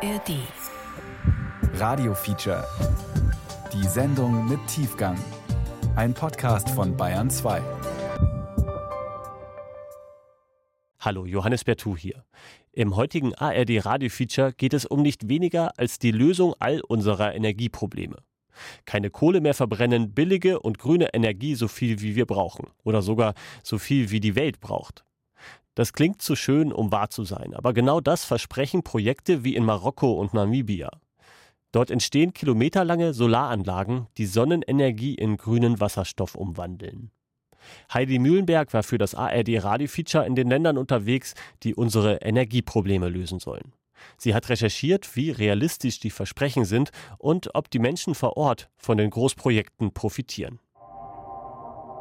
ARD. Radio Feature. Die Sendung mit Tiefgang. Ein Podcast von Bayern 2. Hallo, Johannes Bertou hier. Im heutigen ARD Radio Feature geht es um nicht weniger als die Lösung all unserer Energieprobleme. Keine Kohle mehr verbrennen, billige und grüne Energie so viel wie wir brauchen oder sogar so viel wie die Welt braucht. Das klingt zu schön, um wahr zu sein, aber genau das versprechen Projekte wie in Marokko und Namibia. Dort entstehen kilometerlange Solaranlagen, die Sonnenenergie in grünen Wasserstoff umwandeln. Heidi Mühlenberg war für das ARD Radio-Feature in den Ländern unterwegs, die unsere Energieprobleme lösen sollen. Sie hat recherchiert, wie realistisch die Versprechen sind und ob die Menschen vor Ort von den Großprojekten profitieren.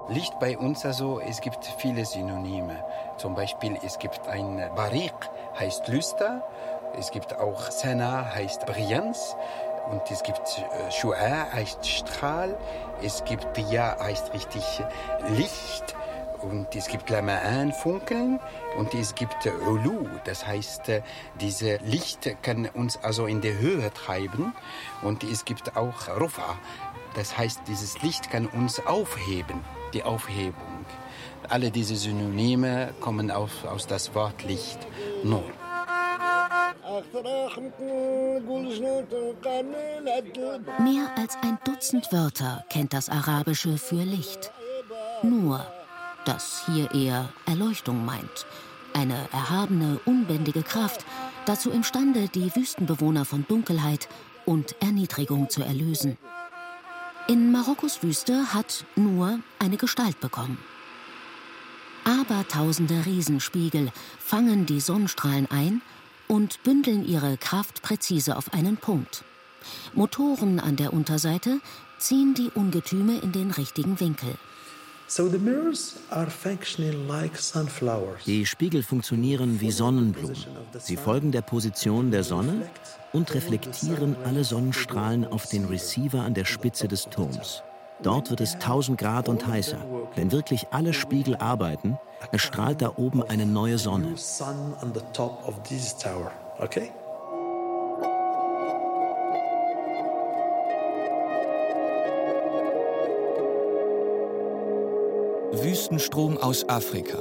Licht bei uns also, es gibt viele Synonyme. Zum Beispiel, es gibt ein Barik, heißt Lüster. Es gibt auch Sana, heißt Brillanz. Und es gibt äh, Shu'a, heißt Strahl. Es gibt Dia, heißt richtig Licht. Und es gibt Lama'an, Funkeln. Und es gibt Ulu, das heißt, äh, diese Licht kann uns also in die Höhe treiben. Und es gibt auch Rufa, das heißt, dieses Licht kann uns aufheben die Aufhebung. Alle diese Synonyme kommen auf, aus das Wort Licht, Nur. Mehr als ein Dutzend Wörter kennt das Arabische für Licht. Nur, das hier eher Erleuchtung meint. Eine erhabene, unbändige Kraft, dazu imstande, die Wüstenbewohner von Dunkelheit und Erniedrigung zu erlösen. In Marokkos Wüste hat nur eine Gestalt bekommen. Abertausende Riesenspiegel fangen die Sonnenstrahlen ein und bündeln ihre Kraft präzise auf einen Punkt. Motoren an der Unterseite ziehen die Ungetüme in den richtigen Winkel. Die Spiegel funktionieren wie Sonnenblumen. Sie folgen der Position der Sonne und reflektieren alle Sonnenstrahlen auf den Receiver an der Spitze des Turms. Dort wird es 1000 Grad und heißer. Wenn wirklich alle Spiegel arbeiten, erstrahlt da oben eine neue Sonne. Okay? Wüstenstrom aus Afrika.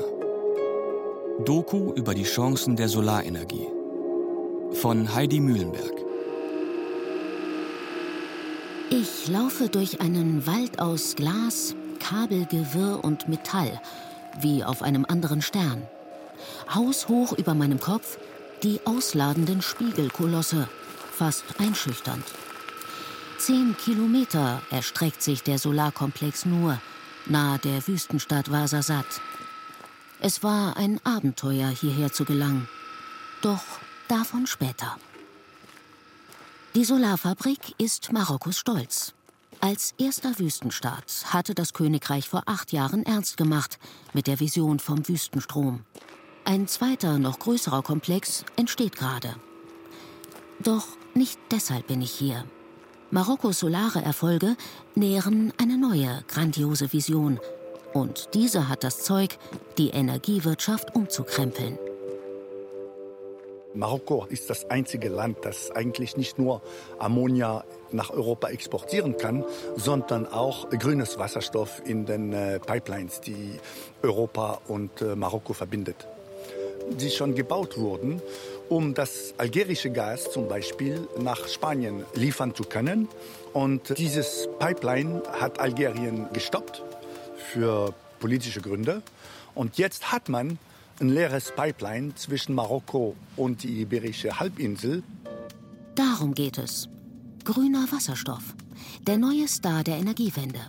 Doku über die Chancen der Solarenergie. Von Heidi Mühlenberg. Ich laufe durch einen Wald aus Glas, Kabelgewirr und Metall, wie auf einem anderen Stern. Haushoch über meinem Kopf die ausladenden Spiegelkolosse, fast einschüchternd. Zehn Kilometer erstreckt sich der Solarkomplex nur, nahe der Wüstenstadt Wasasat. Es war ein Abenteuer, hierher zu gelangen. Doch davon später. Die Solarfabrik ist Marokkos Stolz. Als erster Wüstenstaat hatte das Königreich vor acht Jahren ernst gemacht mit der Vision vom Wüstenstrom. Ein zweiter, noch größerer Komplex entsteht gerade. Doch nicht deshalb bin ich hier. Marokkos solare Erfolge nähren eine neue, grandiose Vision. Und diese hat das Zeug, die Energiewirtschaft umzukrempeln. Marokko ist das einzige Land, das eigentlich nicht nur Ammonia nach Europa exportieren kann, sondern auch grünes Wasserstoff in den äh, Pipelines, die Europa und äh, Marokko verbindet. Die schon gebaut wurden um das algerische Gas zum Beispiel nach Spanien liefern zu können. Und dieses Pipeline hat Algerien gestoppt für politische Gründe. Und jetzt hat man ein leeres Pipeline zwischen Marokko und die Iberische Halbinsel. Darum geht es. Grüner Wasserstoff. Der neue Star der Energiewende.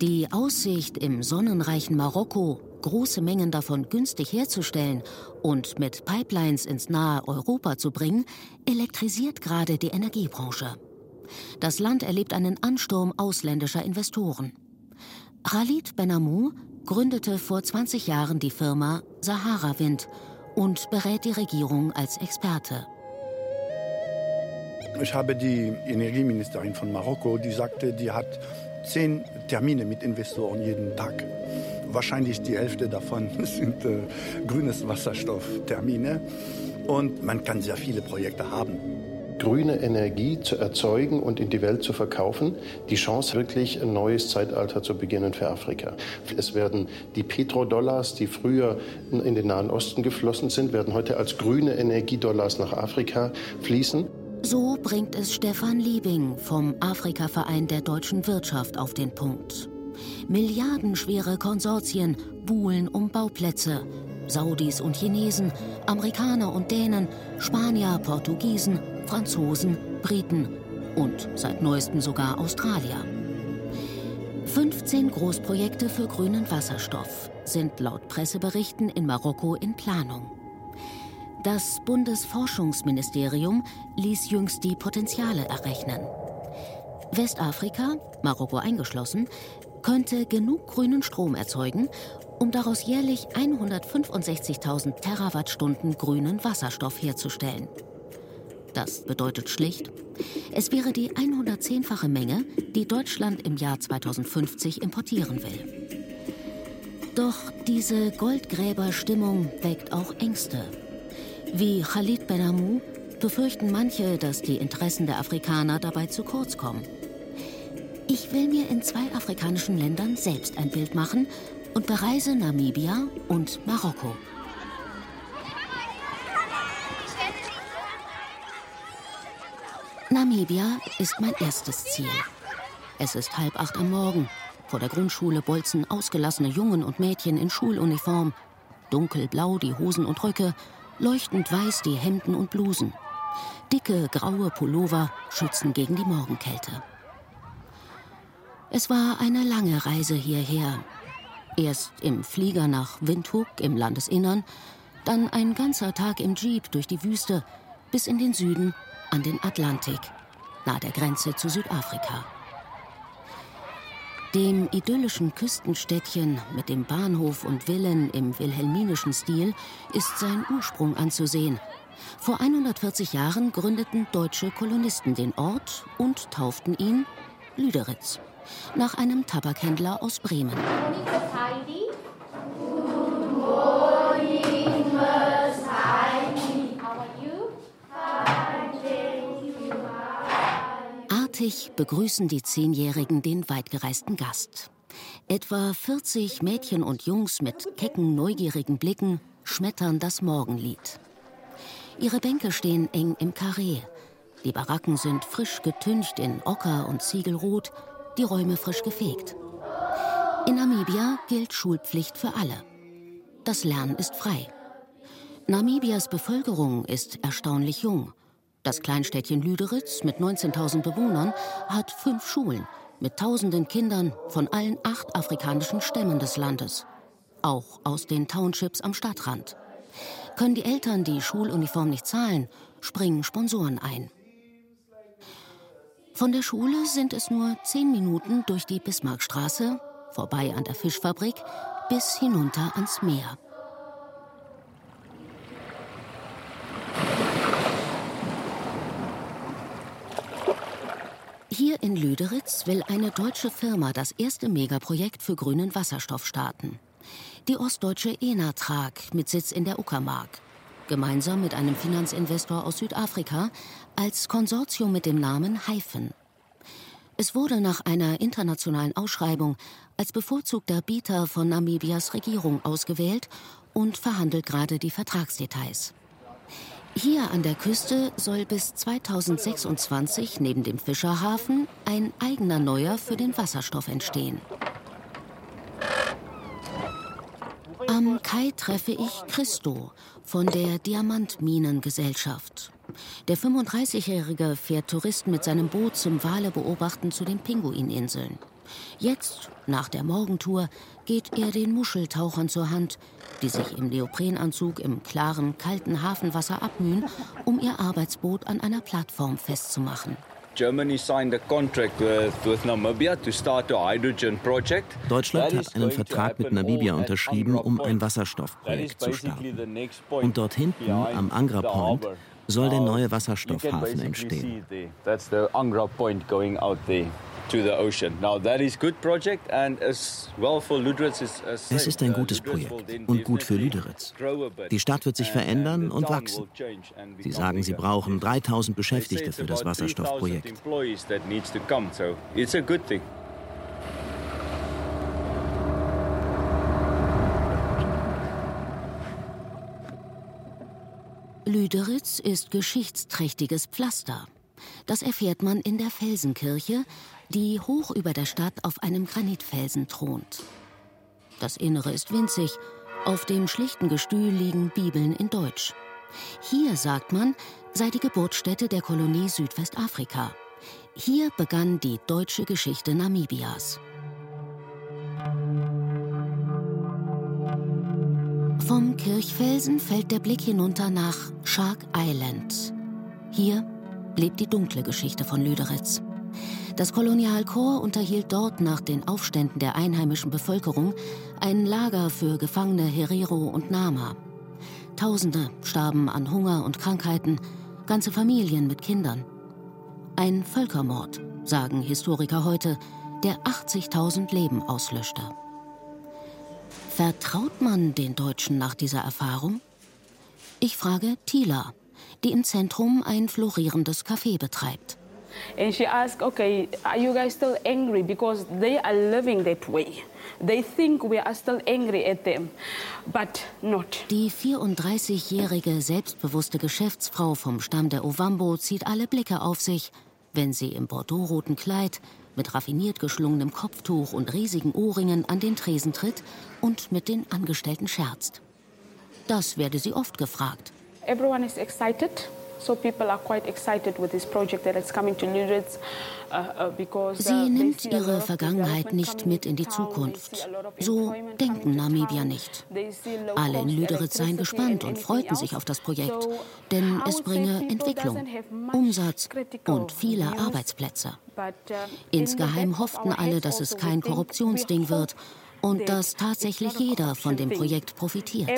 Die Aussicht im sonnenreichen Marokko große Mengen davon günstig herzustellen und mit Pipelines ins nahe Europa zu bringen, elektrisiert gerade die Energiebranche. Das Land erlebt einen Ansturm ausländischer Investoren. Khalid Benamou gründete vor 20 Jahren die Firma Sahara Wind und berät die Regierung als Experte. Ich habe die Energieministerin von Marokko, die sagte, die hat zehn Termine mit Investoren jeden Tag wahrscheinlich die Hälfte davon sind äh, grünes Wasserstofftermine. Und man kann sehr viele Projekte haben grüne Energie zu erzeugen und in die Welt zu verkaufen, die Chance, wirklich ein neues Zeitalter zu beginnen für Afrika. Es werden die Petrodollars, die früher in den Nahen Osten geflossen sind, werden heute als grüne Energiedollars nach Afrika fließen. So bringt es Stefan Liebing vom Afrika-Verein der deutschen Wirtschaft auf den Punkt. Milliardenschwere Konsortien buhlen um Bauplätze. Saudis und Chinesen, Amerikaner und Dänen, Spanier, Portugiesen, Franzosen, Briten und seit neuestem sogar Australier. 15 Großprojekte für grünen Wasserstoff sind laut Presseberichten in Marokko in Planung. Das Bundesforschungsministerium ließ jüngst die Potenziale errechnen. Westafrika, Marokko eingeschlossen, könnte genug grünen Strom erzeugen, um daraus jährlich 165.000 Terawattstunden grünen Wasserstoff herzustellen. Das bedeutet schlicht, es wäre die 110-fache Menge, die Deutschland im Jahr 2050 importieren will. Doch diese Goldgräberstimmung weckt auch Ängste. Wie Khalid Benamou befürchten manche, dass die Interessen der Afrikaner dabei zu kurz kommen. Ich will mir in zwei afrikanischen Ländern selbst ein Bild machen und bereise Namibia und Marokko. Namibia ist mein erstes Ziel. Es ist halb acht am Morgen. Vor der Grundschule bolzen ausgelassene Jungen und Mädchen in Schuluniform. Dunkelblau die Hosen und Röcke, leuchtend weiß die Hemden und Blusen. Dicke graue Pullover schützen gegen die Morgenkälte. Es war eine lange Reise hierher. Erst im Flieger nach Windhoek im Landesinnern, dann ein ganzer Tag im Jeep durch die Wüste bis in den Süden an den Atlantik, nahe der Grenze zu Südafrika. Dem idyllischen Küstenstädtchen mit dem Bahnhof und Villen im wilhelminischen Stil ist sein Ursprung anzusehen. Vor 140 Jahren gründeten deutsche Kolonisten den Ort und tauften ihn Lüderitz, nach einem Tabakhändler aus Bremen. Artig begrüßen die Zehnjährigen den weitgereisten Gast. Etwa 40 Mädchen und Jungs mit kecken, neugierigen Blicken schmettern das Morgenlied. Ihre Bänke stehen eng im Karree. Die Baracken sind frisch getüncht in Ocker und Ziegelrot, die Räume frisch gefegt. In Namibia gilt Schulpflicht für alle. Das Lernen ist frei. Namibias Bevölkerung ist erstaunlich jung. Das Kleinstädtchen Lüderitz mit 19.000 Bewohnern hat fünf Schulen mit tausenden Kindern von allen acht afrikanischen Stämmen des Landes, auch aus den Townships am Stadtrand. Können die Eltern die Schuluniform nicht zahlen, springen Sponsoren ein. Von der Schule sind es nur zehn Minuten durch die Bismarckstraße, vorbei an der Fischfabrik, bis hinunter ans Meer. Hier in Lüderitz will eine deutsche Firma das erste Megaprojekt für grünen Wasserstoff starten. Die ostdeutsche Enatrag mit Sitz in der Uckermark. Gemeinsam mit einem Finanzinvestor aus Südafrika als Konsortium mit dem Namen Hyphen. Es wurde nach einer internationalen Ausschreibung als bevorzugter Bieter von Namibias Regierung ausgewählt und verhandelt gerade die Vertragsdetails. Hier an der Küste soll bis 2026 neben dem Fischerhafen ein eigener Neuer für den Wasserstoff entstehen. Am Kai treffe ich Christo von der Diamantminengesellschaft. Der 35-Jährige fährt Touristen mit seinem Boot zum Wale beobachten zu den Pinguininseln. Jetzt, nach der Morgentour, geht er den Muscheltauchern zur Hand, die sich im Neoprenanzug im klaren, kalten Hafenwasser abmühen, um ihr Arbeitsboot an einer Plattform festzumachen. Deutschland hat einen Vertrag mit Namibia unterschrieben, um ein Wasserstoffprojekt zu starten. Und dort hinten am Angra Point soll der neneue Wasserstoffhafen entstehen. Es ist ein gutes Projekt und gut für Lüderitz. Die Stadt wird sich verändern und wachsen. Sie sagen, sie brauchen 3000 Beschäftigte für das Wasserstoffprojekt. Lüderitz ist geschichtsträchtiges Pflaster. Das erfährt man in der Felsenkirche, die hoch über der Stadt auf einem Granitfelsen thront. Das Innere ist winzig. Auf dem schlichten Gestühl liegen Bibeln in Deutsch. Hier, sagt man, sei die Geburtsstätte der Kolonie Südwestafrika. Hier begann die deutsche Geschichte Namibias. Vom Kirchfelsen fällt der Blick hinunter nach Shark Island. Hier lebt die dunkle Geschichte von Lüderitz. Das Kolonialkorps unterhielt dort nach den Aufständen der einheimischen Bevölkerung ein Lager für Gefangene Herero und Nama. Tausende starben an Hunger und Krankheiten, ganze Familien mit Kindern. Ein Völkermord, sagen Historiker heute, der 80.000 Leben auslöschte. Vertraut man den Deutschen nach dieser Erfahrung? Ich frage Tila, die im Zentrum ein florierendes Café betreibt. And she asked, okay, are you guys still angry? Because they are living that way. They think we are still angry at them, but not. Die 34-jährige selbstbewusste Geschäftsfrau vom Stamm der Ovambo zieht alle Blicke auf sich, wenn sie im bordeauxroten Kleid mit raffiniert geschlungenem Kopftuch und riesigen Ohrringen an den Tresen tritt und mit den Angestellten scherzt. Das werde sie oft gefragt. Everyone is excited So people are quite excited with this project that is coming to Lüderitz. Uh, uh, Sie uh, nimmt ihre Vergangenheit nicht mit in die Zukunft. So denken Namibier nicht. Alle in Lüderitz seien gespannt und freuten sich auf das Projekt, denn es bringe Entwicklung, Umsatz und viele Arbeitsplätze. Insgeheim hofften alle, dass es kein Korruptionsding wird und dass tatsächlich jeder von dem Projekt profitiert.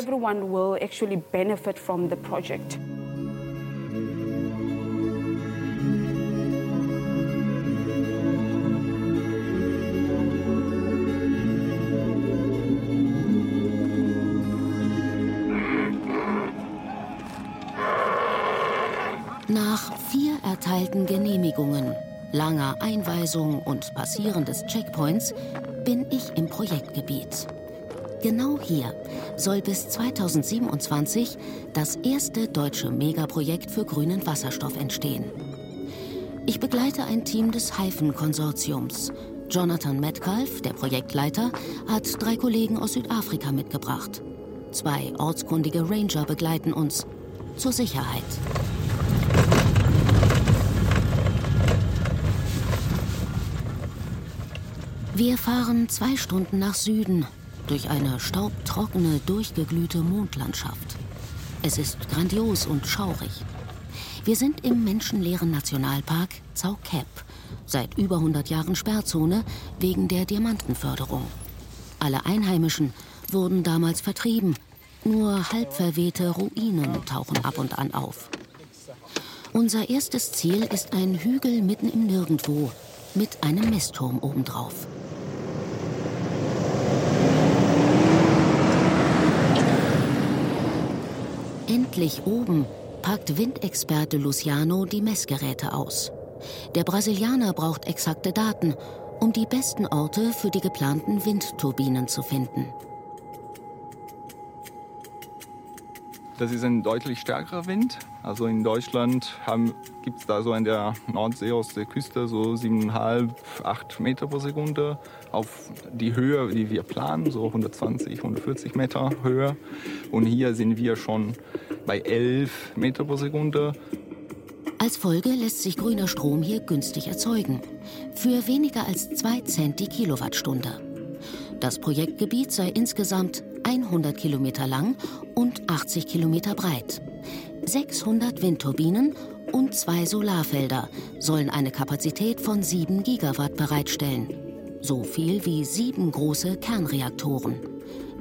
Erteilten Genehmigungen, langer Einweisung und Passieren des Checkpoints bin ich im Projektgebiet. Genau hier soll bis 2027 das erste deutsche Megaprojekt für grünen Wasserstoff entstehen. Ich begleite ein Team des Hyphen-Konsortiums. Jonathan Metcalf, der Projektleiter, hat drei Kollegen aus Südafrika mitgebracht. Zwei ortskundige Ranger begleiten uns zur Sicherheit. Wir fahren zwei Stunden nach Süden durch eine staubtrockene, durchgeglühte Mondlandschaft. Es ist grandios und schaurig. Wir sind im menschenleeren Nationalpark Zaukep, seit über 100 Jahren Sperrzone wegen der Diamantenförderung. Alle Einheimischen wurden damals vertrieben. Nur halb verwehte Ruinen tauchen ab und an auf. Unser erstes Ziel ist ein Hügel mitten im Nirgendwo mit einem Messturm obendrauf. Endlich oben packt Windexperte Luciano die Messgeräte aus. Der Brasilianer braucht exakte Daten, um die besten Orte für die geplanten Windturbinen zu finden. Das ist ein deutlich stärkerer Wind. Also in Deutschland gibt es da so an der Nordsee aus der Küste so 7,5, 8 Meter pro Sekunde. Auf die Höhe, die wir planen, so 120, 140 Meter Höhe. Und hier sind wir schon bei 11 Meter pro Sekunde. Als Folge lässt sich grüner Strom hier günstig erzeugen. Für weniger als 2 Cent die Kilowattstunde. Das Projektgebiet sei insgesamt 100 Kilometer lang und 80 Kilometer breit. 600 Windturbinen und zwei Solarfelder sollen eine Kapazität von 7 Gigawatt bereitstellen. So viel wie sieben große Kernreaktoren,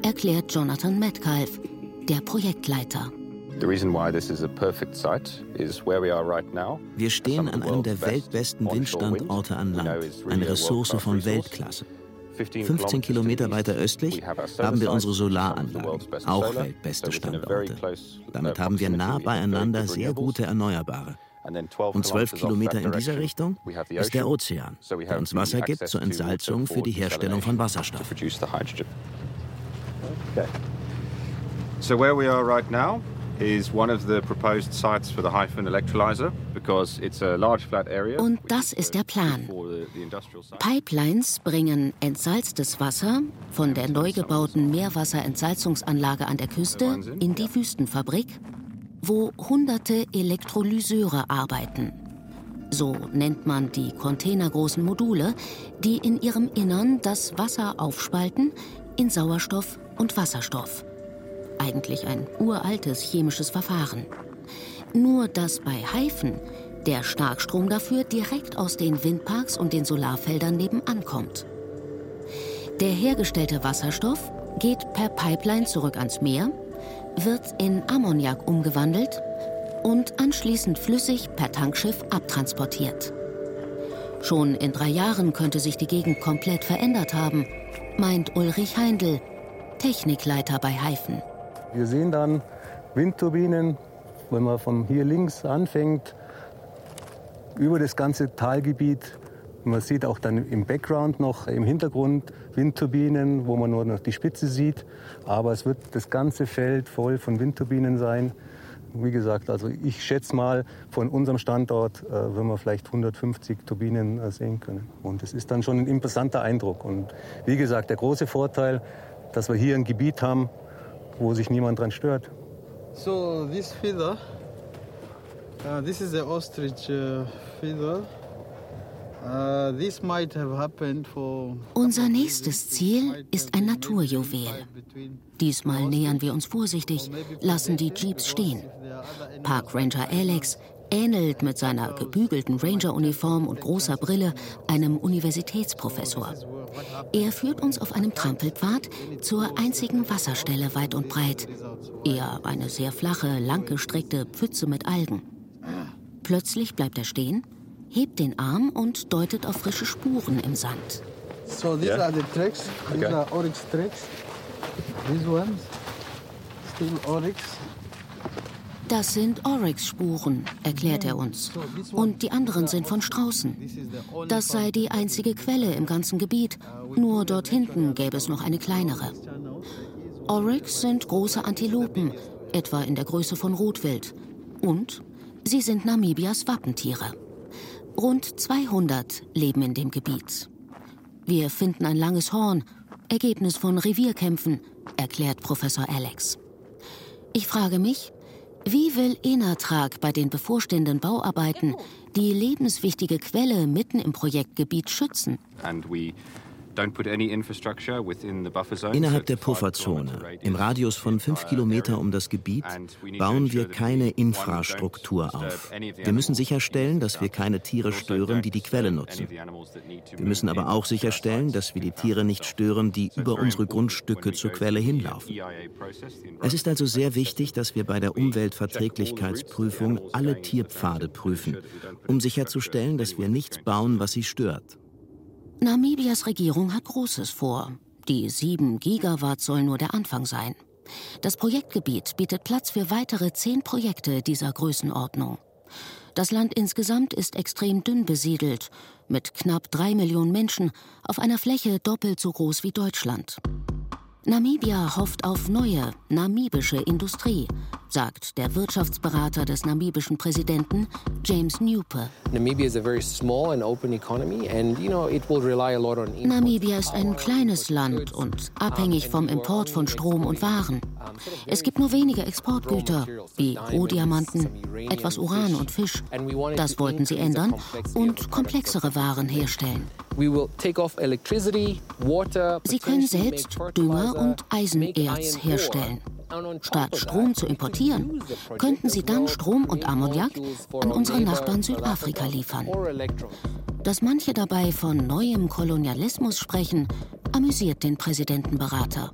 erklärt Jonathan Metcalf, der Projektleiter. Wir stehen an einem der weltbesten Windstandorte an Land, eine Ressource von Weltklasse. 15 Kilometer weiter östlich haben wir unsere Solaranlagen, auch weltbeste Standorte. Damit haben wir nah beieinander sehr gute Erneuerbare. Und zwölf Kilometer in dieser Richtung ist der Ozean, der uns Wasser gibt zur Entsalzung für die Herstellung von Wasserstoff. So where we are right now is one of the proposed sites for the Hyphen electrolyzer because it's a large flat area. Und das ist der Plan. Pipelines bringen entsalztes Wasser von der neu gebauten Meerwasserentsalzungsanlage an der Küste in die Wüstenfabrik, wo hunderte Elektrolyseure arbeiten. So nennt man die containergroßen Module, die in ihrem Innern das Wasser aufspalten in Sauerstoff und Wasserstoff. Eigentlich ein uraltes chemisches Verfahren. Nur dass bei Haifen der Starkstrom dafür direkt aus den Windparks und den Solarfeldern nebenan kommt. Der hergestellte Wasserstoff geht per Pipeline zurück ans Meer, wird in Ammoniak umgewandelt und anschließend flüssig per Tankschiff abtransportiert. Schon in drei Jahren könnte sich die Gegend komplett verändert haben, meint Ulrich Heindl, Technikleiter bei Haifen. Wir sehen dann Windturbinen, wenn man von hier links anfängt, über das ganze Talgebiet. Man sieht auch dann im Background noch im Hintergrund Windturbinen, wo man nur noch die Spitze sieht. Aber es wird das ganze Feld voll von Windturbinen sein. Wie gesagt, also ich schätze mal, von unserem Standort äh, werden wir vielleicht 150 Turbinen äh, sehen können. Und es ist dann schon ein imposanter Eindruck. Und wie gesagt, der große Vorteil, dass wir hier ein Gebiet haben, wo sich niemand dran stört. So this feather, uh, this is the ostrich uh, feather. Uh, Unser nächstes Ziel ist ein Naturjuwel. Diesmal nähern wir uns vorsichtig, lassen die Jeeps stehen. Park Ranger Alex ähnelt mit seiner gebügelten Ranger-Uniform und großer Brille einem Universitätsprofessor. Er führt uns auf einem Trampelpfad zur einzigen Wasserstelle weit und breit. Eher eine sehr flache, langgestreckte Pfütze mit Algen. Plötzlich bleibt er stehen, hebt den Arm und deutet auf frische Spuren im Sand. So these yeah. are the tracks. These okay. are oryx tracks. These ones, still oryx. Das sind Oryx-Spuren, erklärt er uns. Und die anderen sind von Straußen. Das sei die einzige Quelle im ganzen Gebiet. Nur dort hinten gäbe es noch eine kleinere. Oryx sind große Antilopen, etwa in der Größe von Rotwild. Und sie sind Namibias Wappentiere. Rund 200 leben in dem Gebiet. Wir finden ein langes Horn, Ergebnis von Revierkämpfen, erklärt Professor Alex. Ich frage mich, wie will Enatrag bei den bevorstehenden Bauarbeiten die lebenswichtige Quelle mitten im Projektgebiet schützen? Innerhalb der Pufferzone, im Radius von fünf Kilometer um das Gebiet, bauen wir keine Infrastruktur auf. Wir müssen sicherstellen, dass wir keine Tiere stören, die die Quelle nutzen. Wir müssen aber auch sicherstellen, dass wir die Tiere nicht stören, die über unsere Grundstücke zur Quelle hinlaufen. E es ist also sehr wichtig, dass wir bei der Umweltverträglichkeitsprüfung alle Tierpfade prüfen, um sicherzustellen, dass wir nichts bauen, was sie stört. Namibias Regierung hat Großes vor. Die 7 Gigawatt sollen nur der Anfang sein. Das Projektgebiet bietet Platz für weitere 10 Projekte dieser Größenordnung. Das Land insgesamt ist extrem dünn besiedelt, mit knapp drei Millionen Menschen auf einer Fläche doppelt so groß wie Deutschland. Namibia hofft auf neue namibische Industrie, sagt der Wirtschaftsberater des namibischen Präsidenten James Newper. Namibia ist ein kleines Land und abhängig vom Import von Strom und Waren. Es gibt nur wenige Exportgüter, wie Rohdiamanten, etwas Uran und Fisch. Das wollten sie ändern und komplexere Waren herstellen. Sie können selbst Dünger und Eisenerz herstellen. Statt Strom zu importieren, könnten sie dann Strom und Ammoniak an unsere Nachbarn Südafrika liefern. Dass manche dabei von neuem Kolonialismus sprechen, amüsiert den Präsidentenberater.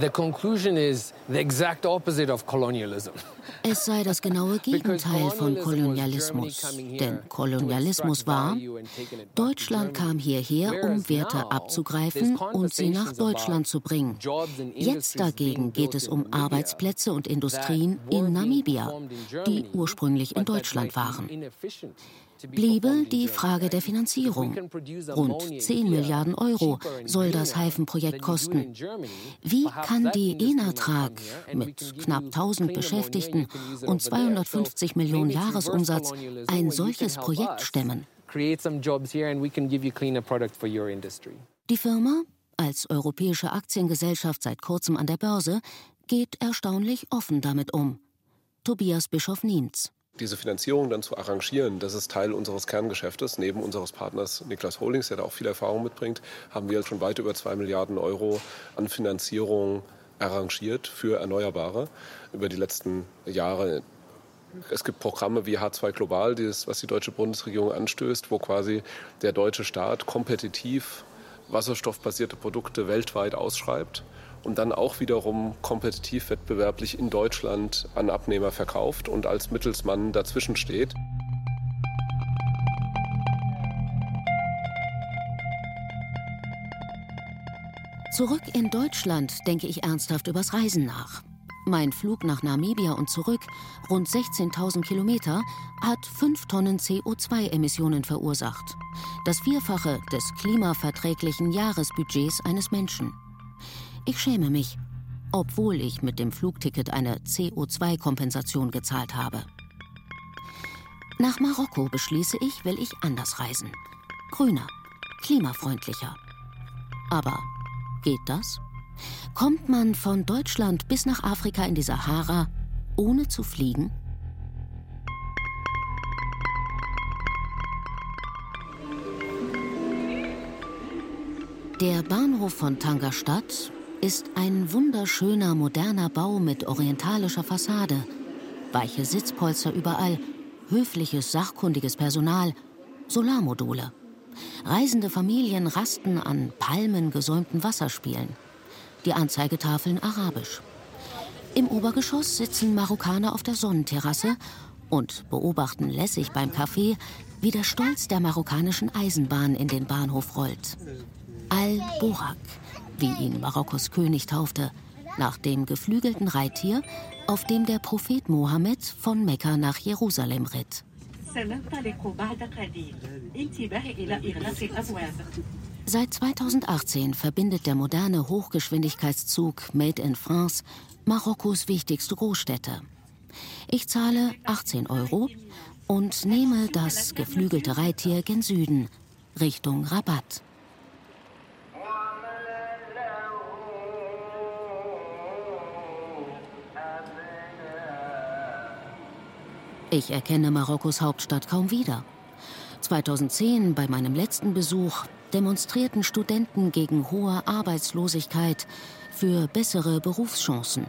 The conclusion is the exact opposite of colonialism. Es sei das genaue Gegenteil von Kolonialismus. Denn Kolonialismus war, Deutschland kam hierher, um Werte abzugreifen und sie nach Deutschland zu bringen. Jetzt dagegen geht es um Arbeitsplätze und Industrien in Namibia, die ursprünglich in Deutschland waren bliebe die Frage der Finanzierung. Rund 10 Milliarden Euro soll das Haifenprojekt kosten. Wie kann die Enatrag mit knapp 1000 Beschäftigten und 250 Millionen Jahresumsatz ein solches Projekt stemmen? Die Firma, als europäische Aktiengesellschaft seit kurzem an der Börse, geht erstaunlich offen damit um. Tobias Bischof Nienz diese Finanzierung dann zu arrangieren, das ist Teil unseres Kerngeschäftes. Neben unseres Partners Niklas Holdings, der da auch viel Erfahrung mitbringt, haben wir schon weit über zwei Milliarden Euro an Finanzierung arrangiert für Erneuerbare über die letzten Jahre. Es gibt Programme wie H2 Global, dieses, was die deutsche Bundesregierung anstößt, wo quasi der deutsche Staat kompetitiv wasserstoffbasierte Produkte weltweit ausschreibt und dann auch wiederum kompetitiv wettbewerblich in Deutschland an Abnehmer verkauft und als Mittelsmann dazwischen steht. Zurück in Deutschland denke ich ernsthaft übers Reisen nach. Mein Flug nach Namibia und zurück, rund 16.000 Kilometer, hat 5 Tonnen CO2-Emissionen verursacht. Das Vierfache des klimaverträglichen Jahresbudgets eines Menschen. Ich schäme mich, obwohl ich mit dem Flugticket eine CO2-Kompensation gezahlt habe. Nach Marokko beschließe ich, will ich anders reisen. Grüner, klimafreundlicher. Aber geht das? Kommt man von Deutschland bis nach Afrika in die Sahara, ohne zu fliegen? Der Bahnhof von Tangerstadt ist ein wunderschöner moderner Bau mit orientalischer Fassade, weiche Sitzpolster überall, höfliches, sachkundiges Personal, Solarmodule. Reisende Familien rasten an palmengesäumten Wasserspielen. Die Anzeigetafeln arabisch. Im Obergeschoss sitzen Marokkaner auf der Sonnenterrasse und beobachten lässig beim Kaffee, wie der Stolz der marokkanischen Eisenbahn in den Bahnhof rollt. Al-Borak, wie ihn Marokkos König taufte, nach dem geflügelten Reittier, auf dem der Prophet Mohammed von Mekka nach Jerusalem ritt. Seit 2018 verbindet der moderne Hochgeschwindigkeitszug Made in France Marokkos wichtigste Großstädte. Ich zahle 18 Euro und nehme das geflügelte Reittier gen Süden, Richtung Rabat. Ich erkenne Marokkos Hauptstadt kaum wieder. 2010, bei meinem letzten Besuch, demonstrierten Studenten gegen hohe Arbeitslosigkeit für bessere Berufschancen.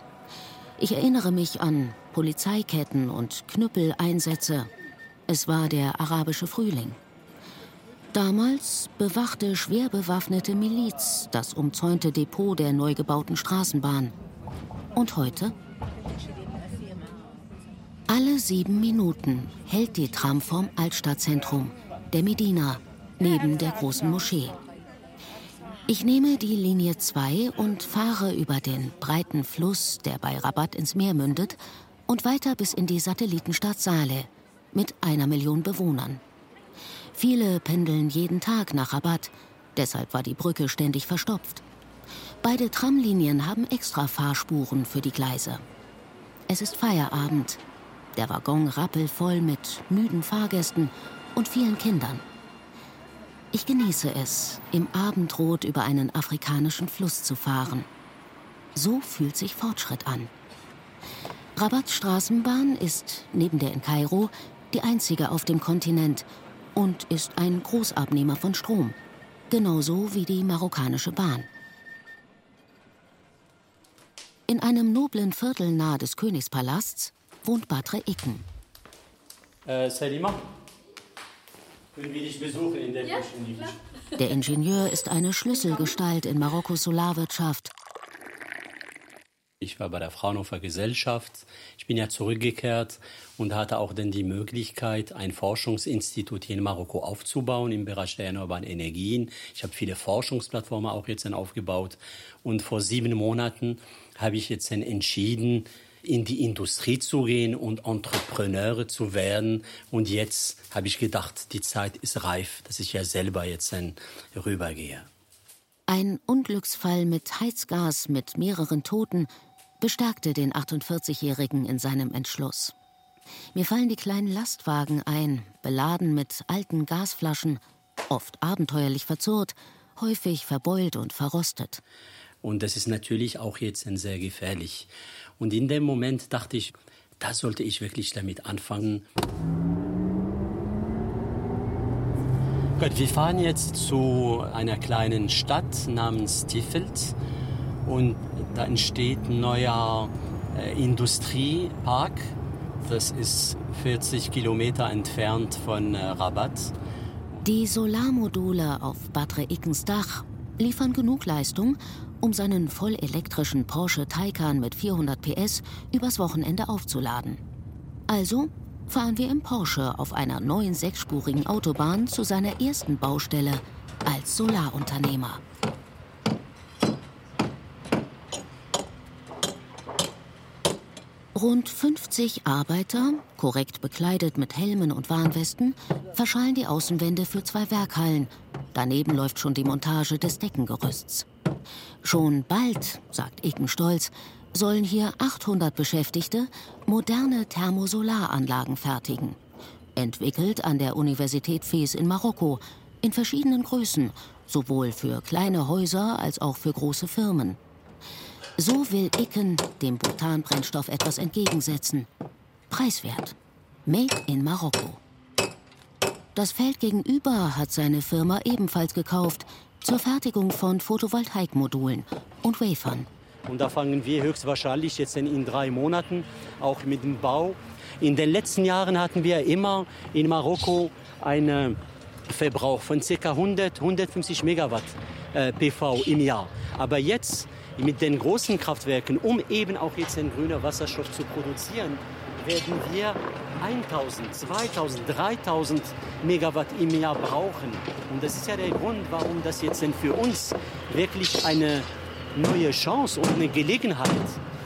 Ich erinnere mich an Polizeiketten und Knüppeleinsätze. Es war der arabische Frühling. Damals bewachte schwer bewaffnete Miliz das umzäunte Depot der neu gebauten Straßenbahn. Und heute? Alle sieben Minuten hält die Tram vom Altstadtzentrum, der Medina, neben der großen Moschee. Ich nehme die Linie 2 und fahre über den breiten Fluss, der bei Rabat ins Meer mündet, und weiter bis in die Satellitenstadt Saleh mit einer Million Bewohnern. Viele pendeln jeden Tag nach Rabat, deshalb war die Brücke ständig verstopft. Beide Tramlinien haben extra Fahrspuren für die Gleise. Es ist Feierabend der Waggon rappelvoll mit müden Fahrgästen und vielen Kindern. Ich genieße es, im Abendrot über einen afrikanischen Fluss zu fahren. So fühlt sich Fortschritt an. Rabat Straßenbahn ist neben der in Kairo die einzige auf dem Kontinent und ist ein Großabnehmer von Strom, genauso wie die marokkanische Bahn. In einem noblen Viertel nahe des Königspalasts wohnt Batre Icken. Äh, Salima, können wir dich besuchen in der ja, Der Ingenieur ist eine Schlüsselgestalt in Marokkos Solarwirtschaft. Ich war bei der Fraunhofer Gesellschaft. Ich bin ja zurückgekehrt und hatte auch dann die Möglichkeit, ein Forschungsinstitut hier in Marokko aufzubauen im Bereich der erneuerbaren Energien. Ich habe viele Forschungsplattformen auch jetzt dann aufgebaut. Und vor sieben Monaten habe ich jetzt dann entschieden, in die Industrie zu gehen und Entrepreneure zu werden. Und jetzt habe ich gedacht, die Zeit ist reif, dass ich ja selber jetzt dann rübergehe. Ein Unglücksfall mit Heizgas mit mehreren Toten bestärkte den 48-Jährigen in seinem Entschluss. Mir fallen die kleinen Lastwagen ein, beladen mit alten Gasflaschen, oft abenteuerlich verzurrt, häufig verbeult und verrostet. Und das ist natürlich auch jetzt sehr gefährlich. Und in dem Moment dachte ich, da sollte ich wirklich damit anfangen. Gut, wir fahren jetzt zu einer kleinen Stadt namens Tiffelt und da entsteht ein neuer äh, Industriepark. Das ist 40 Kilometer entfernt von äh, Rabat. Die Solarmodule auf Badre Ikens Dach liefern genug Leistung, um seinen vollelektrischen Porsche Taycan mit 400 PS übers Wochenende aufzuladen. Also fahren wir im Porsche auf einer neuen sechsspurigen Autobahn zu seiner ersten Baustelle als Solarunternehmer. Rund 50 Arbeiter, korrekt bekleidet mit Helmen und Warnwesten, verschallen die Außenwände für zwei Werkhallen. Daneben läuft schon die Montage des Deckengerüsts. Schon bald, sagt Eken stolz, sollen hier 800 Beschäftigte moderne Thermosolaranlagen fertigen. Entwickelt an der Universität Fes in Marokko, in verschiedenen Größen, sowohl für kleine Häuser als auch für große Firmen. So will Icken dem Butanbrennstoff etwas entgegensetzen. Preiswert. Made in Marokko. Das Feld gegenüber hat seine Firma ebenfalls gekauft, zur Fertigung von Photovoltaikmodulen und Wafern. Und da fangen wir höchstwahrscheinlich jetzt in drei Monaten auch mit dem Bau. In den letzten Jahren hatten wir immer in Marokko einen Verbrauch von ca. 100, 150 Megawatt äh, PV im Jahr. Aber jetzt mit den großen Kraftwerken, um eben auch jetzt den grünen Wasserstoff zu produzieren, werden wir 1000, 2000, 3000 Megawatt im Jahr brauchen. Und das ist ja der Grund, warum das jetzt denn für uns wirklich eine neue Chance und eine Gelegenheit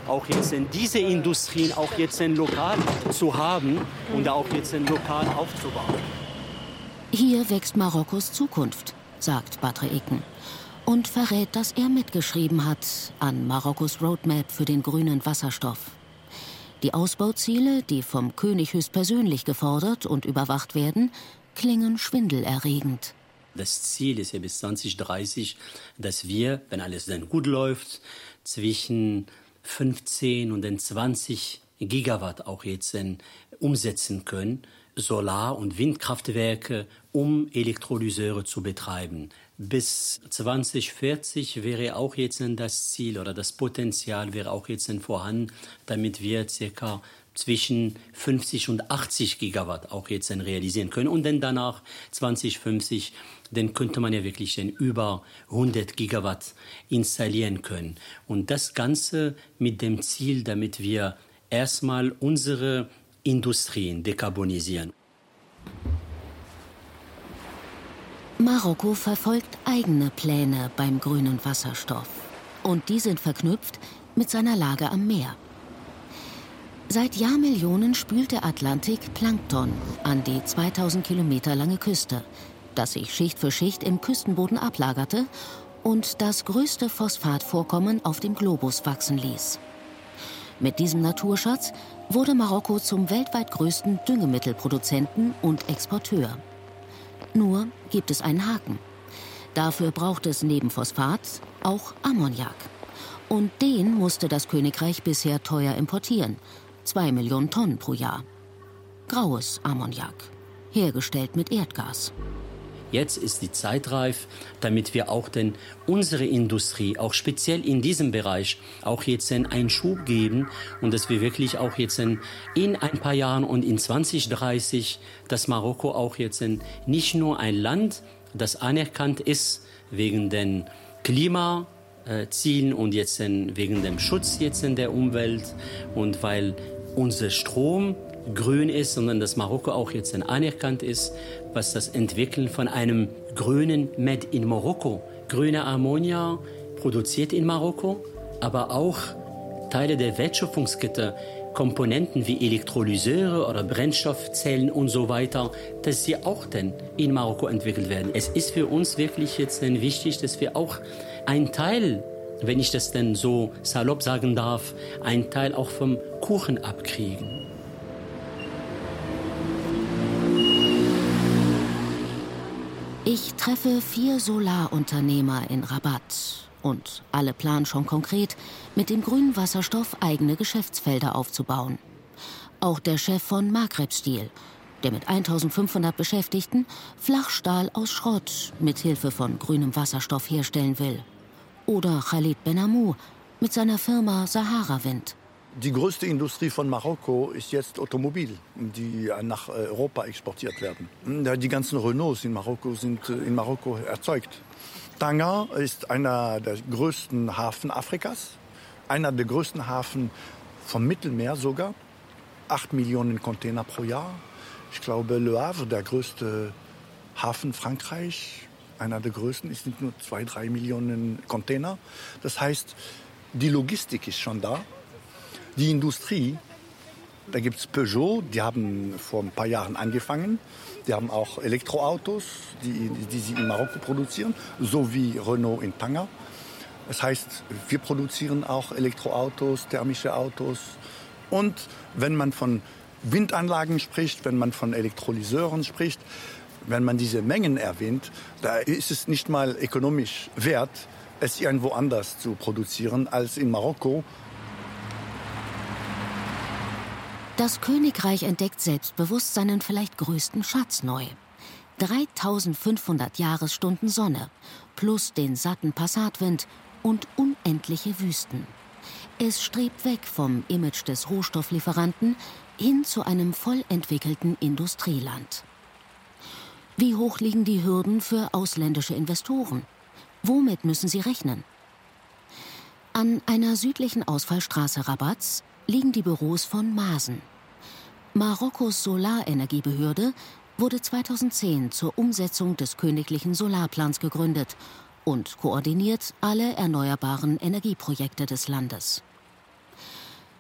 auch jetzt in diese Industrien auch jetzt in lokal zu haben und auch jetzt in lokal aufzubauen. Hier wächst Marokkos Zukunft, sagt Badre Eken und verrät, dass er mitgeschrieben hat an Marokkos Roadmap für den grünen Wasserstoff. Die Ausbauziele, die vom König höchstpersönlich gefordert und überwacht werden, klingen schwindelerregend. Das Ziel ist ja bis 2030, dass wir, wenn alles dann gut läuft, zwischen 15 und 20 Gigawatt auch jetzt umsetzen können, Solar- und Windkraftwerke, um Elektrolyseure zu betreiben. Bis 2040 wäre auch jetzt das Ziel oder das Potenzial wäre auch jetzt vorhanden, damit wir circa zwischen 50 und 80 Gigawatt auch jetzt realisieren können. Und dann danach 2050, dann könnte man ja wirklich dann über 100 Gigawatt installieren können. Und das Ganze mit dem Ziel, damit wir erstmal unsere Industrien dekarbonisieren. Marokko verfolgt eigene Pläne beim grünen Wasserstoff. Und die sind verknüpft mit seiner Lage am Meer. Seit Jahrmillionen spült der Atlantik Plankton an die 2000 Kilometer lange Küste, das sich Schicht für Schicht im Küstenboden ablagerte und das größte Phosphatvorkommen auf dem Globus wachsen ließ. Mit diesem Naturschatz wurde Marokko zum weltweit größten Düngemittelproduzenten und Exporteur. Nur gibt es einen Haken. Dafür braucht es neben Phosphat auch Ammoniak. Und den musste das Königreich bisher teuer importieren. Zwei Millionen Tonnen pro Jahr. Graues Ammoniak. Hergestellt mit Erdgas. Jetzt ist die Zeit reif, damit wir auch denn unsere Industrie, auch speziell in diesem Bereich, auch jetzt einen Schub geben und dass wir wirklich auch jetzt in ein paar Jahren und in 2030, dass Marokko auch jetzt nicht nur ein Land, das anerkannt ist wegen den Klima ziehen und jetzt wegen dem Schutz jetzt in der Umwelt und weil unser Strom grün ist, sondern dass Marokko auch jetzt anerkannt ist, was das Entwickeln von einem grünen Made in Marokko, grüne Ammonia produziert in Marokko, aber auch Teile der Wertschöpfungskette, Komponenten wie Elektrolyseure oder Brennstoffzellen und so weiter, dass sie auch dann in Marokko entwickelt werden. Es ist für uns wirklich jetzt wichtig, dass wir auch einen Teil wenn ich das denn so salopp sagen darf, einen Teil auch vom Kuchen abkriegen. Ich treffe vier Solarunternehmer in Rabat und alle planen schon konkret, mit dem grünen Wasserstoff eigene Geschäftsfelder aufzubauen. Auch der Chef von Maghreb Steel, der mit 1500 Beschäftigten Flachstahl aus Schrott mit Hilfe von grünem Wasserstoff herstellen will. Oder Khalid Benamou mit seiner Firma Sahara Wind. Die größte Industrie von Marokko ist jetzt Automobil, die nach Europa exportiert werden. Die ganzen Renaults in Marokko sind äh, in Marokko erzeugt. Tanger ist einer der größten Hafen Afrikas, einer der größten Hafen vom Mittelmeer sogar. Acht Millionen Container pro Jahr. Ich glaube, Le Havre, der größte Hafen Frankreich, einer der größten, es sind nur zwei, drei Millionen Container. Das heißt, die Logistik ist schon da. Die Industrie, da gibt es Peugeot, die haben vor ein paar Jahren angefangen. Die haben auch Elektroautos, die, die sie in Marokko produzieren, so wie Renault in Tanger. Das heißt, wir produzieren auch Elektroautos, thermische Autos. Und wenn man von Windanlagen spricht, wenn man von Elektrolyseuren spricht, wenn man diese Mengen erwähnt, da ist es nicht mal ökonomisch wert, es irgendwo anders zu produzieren als in Marokko, Das Königreich entdeckt selbstbewusst seinen vielleicht größten Schatz neu. 3500 Jahresstunden Sonne plus den satten Passatwind und unendliche Wüsten. Es strebt weg vom Image des Rohstofflieferanten hin zu einem voll entwickelten Industrieland. Wie hoch liegen die Hürden für ausländische Investoren? Womit müssen sie rechnen? An einer südlichen Ausfallstraße Rabats liegen die Büros von Masen. Marokkos Solarenergiebehörde wurde 2010 zur Umsetzung des königlichen Solarplans gegründet und koordiniert alle erneuerbaren Energieprojekte des Landes.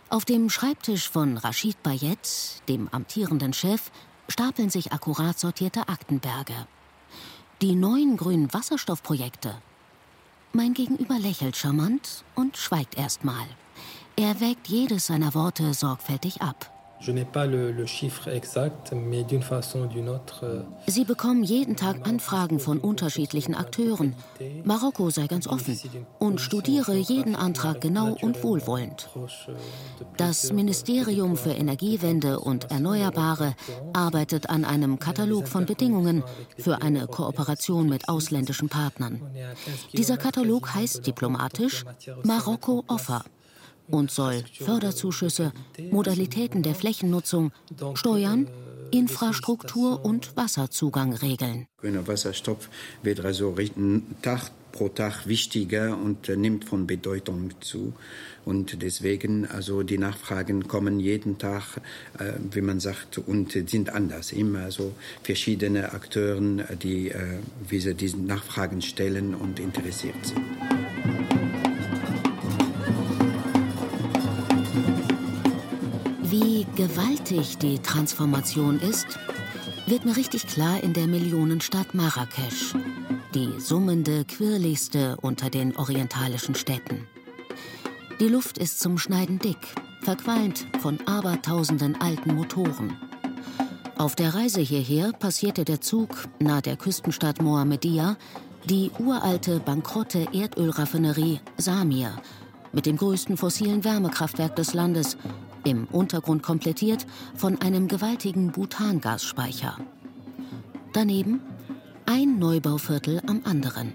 Auf dem Schreibtisch von Rashid Bayet, dem amtierenden Chef, stapeln sich akkurat sortierte Aktenberge. Die neuen grünen Wasserstoffprojekte. Mein Gegenüber lächelt charmant und schweigt erstmal. Er wägt jedes seiner Worte sorgfältig ab. Euh, Sie bekommen jeden Tag Anfragen von unterschiedlichen Akteuren. Marokko sei ganz offen und studiere jeden Antrag genau und wohlwollend. Das Ministerium für Energiewende und Erneuerbare arbeitet an einem Katalog von Bedingungen für eine Kooperation mit ausländischen Partnern. Dieser Katalog heißt diplomatisch Marokko Offer und soll Förderzuschüsse, Modalitäten der Flächennutzung, Steuern, Infrastruktur und Wasserzugang regeln. Grüner Wasserstoff wird also Tag pro Tag wichtiger und nimmt von Bedeutung zu. Und deswegen, also die Nachfragen kommen jeden Tag, äh, wie man sagt, und sind anders. Immer so verschiedene Akteure, die äh, diese Nachfragen stellen und interessiert sind. Gewaltig die Transformation ist, wird mir richtig klar in der Millionenstadt Marrakesch, die summende, quirligste unter den orientalischen Städten. Die Luft ist zum Schneiden dick, verqualmt von abertausenden alten Motoren. Auf der Reise hierher passierte der Zug nahe der Küstenstadt Mohammedia die uralte, bankrotte Erdölraffinerie Samir mit dem größten fossilen Wärmekraftwerk des Landes, im Untergrund komplettiert von einem gewaltigen Butangasspeicher. Daneben ein Neubauviertel am anderen.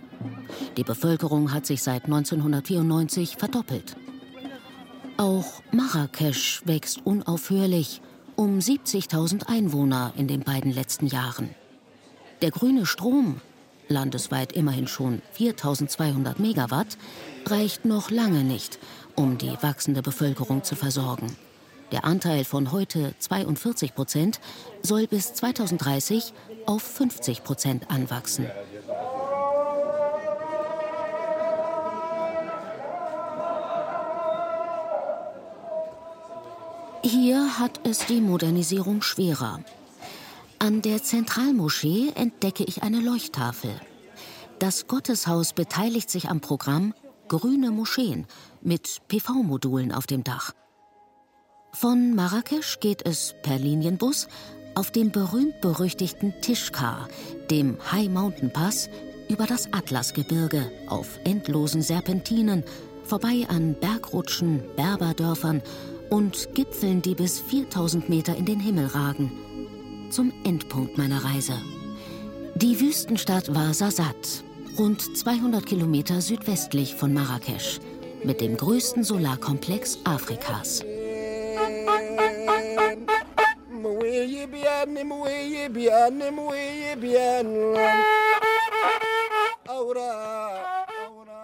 Die Bevölkerung hat sich seit 1994 verdoppelt. Auch Marrakesch wächst unaufhörlich um 70.000 Einwohner in den beiden letzten Jahren. Der grüne Strom landesweit immerhin schon 4200 Megawatt, reicht noch lange nicht, um die wachsende Bevölkerung zu versorgen. Der Anteil von heute 42 Prozent soll bis 2030 auf 50 Prozent anwachsen. Hier hat es die Modernisierung schwerer. An der Zentralmoschee entdecke ich eine Leuchttafel. Das Gotteshaus beteiligt sich am Programm Grüne Moscheen mit PV-Modulen auf dem Dach. Von Marrakesch geht es per Linienbus auf dem berühmt-berüchtigten Tischkar, dem High Mountain Pass, über das Atlasgebirge auf endlosen Serpentinen, vorbei an Bergrutschen, Berberdörfern und Gipfeln, die bis 4000 Meter in den Himmel ragen. Zum Endpunkt meiner Reise. Die Wüstenstadt war Sasat, rund 200 Kilometer südwestlich von Marrakesch, mit dem größten Solarkomplex Afrikas.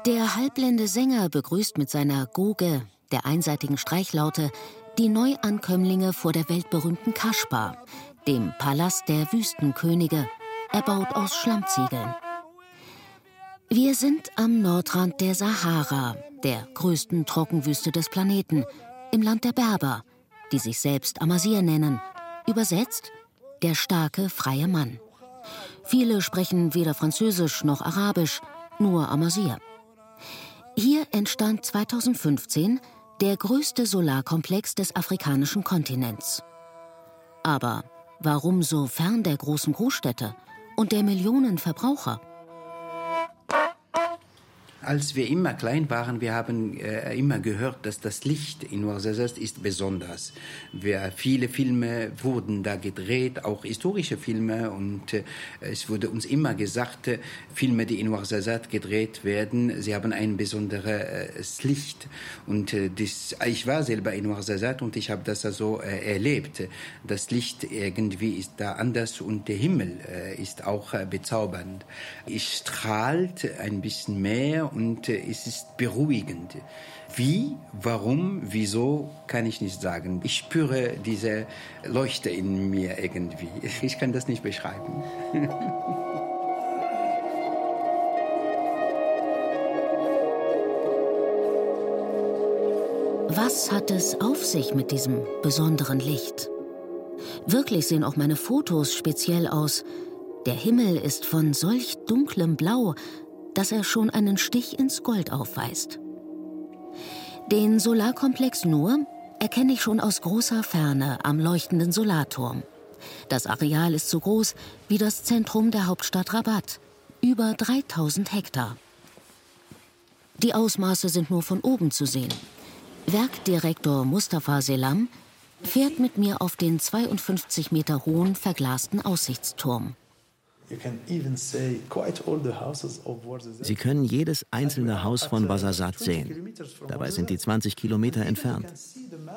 Der halbblinde Sänger begrüßt mit seiner Goge, der einseitigen Streichlaute, die Neuankömmlinge vor der weltberühmten Kaschba, dem Palast der Wüstenkönige, erbaut aus Schlammziegeln. Wir sind am Nordrand der Sahara, der größten Trockenwüste des Planeten, im Land der Berber, die sich selbst Amazir nennen, übersetzt der starke freie Mann. Viele sprechen weder Französisch noch Arabisch, nur Amazir. Hier entstand 2015 der größte Solarkomplex des afrikanischen Kontinents. Aber warum so fern der großen Großstädte und der Millionen Verbraucher? Als wir immer klein waren, wir haben äh, immer gehört, dass das Licht in Ouarzazate ist besonders. Wir, viele Filme wurden da gedreht, auch historische Filme. Und äh, es wurde uns immer gesagt, äh, Filme, die in Ouarzazate gedreht werden, sie haben ein besonderes Licht. Und äh, das, ich war selber in Ouarzazate und ich habe das also äh, erlebt. Das Licht irgendwie ist da anders und der Himmel äh, ist auch bezaubernd. Es strahlt ein bisschen mehr und äh, es ist beruhigend. Wie, warum, wieso, kann ich nicht sagen. Ich spüre diese Leuchte in mir irgendwie. Ich kann das nicht beschreiben. Was hat es auf sich mit diesem besonderen Licht? Wirklich sehen auch meine Fotos speziell aus. Der Himmel ist von solch dunklem Blau, dass er schon einen Stich ins Gold aufweist. Den Solarkomplex Nur erkenne ich schon aus großer Ferne am leuchtenden Solarturm. Das Areal ist so groß wie das Zentrum der Hauptstadt Rabat, über 3000 Hektar. Die Ausmaße sind nur von oben zu sehen. Werkdirektor Mustafa Selam fährt mit mir auf den 52 Meter hohen verglasten Aussichtsturm. Sie können jedes einzelne Haus von Basasat sehen. Dabei sind die 20 Kilometer entfernt.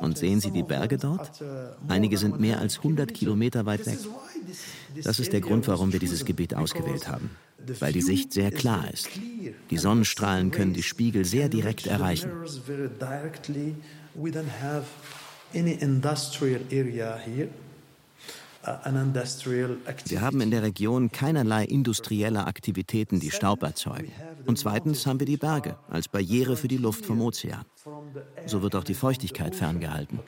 Und sehen Sie die Berge dort? Einige sind mehr als 100 Kilometer weit weg. Das ist der Grund, warum wir dieses Gebiet ausgewählt haben. Weil die Sicht sehr klar ist. Die Sonnenstrahlen können die Spiegel sehr direkt erreichen. Wir haben in der Region keinerlei industrielle Aktivitäten, die Staub erzeugen. Und zweitens haben wir die Berge als Barriere für die Luft vom Ozean. So wird auch die Feuchtigkeit ferngehalten.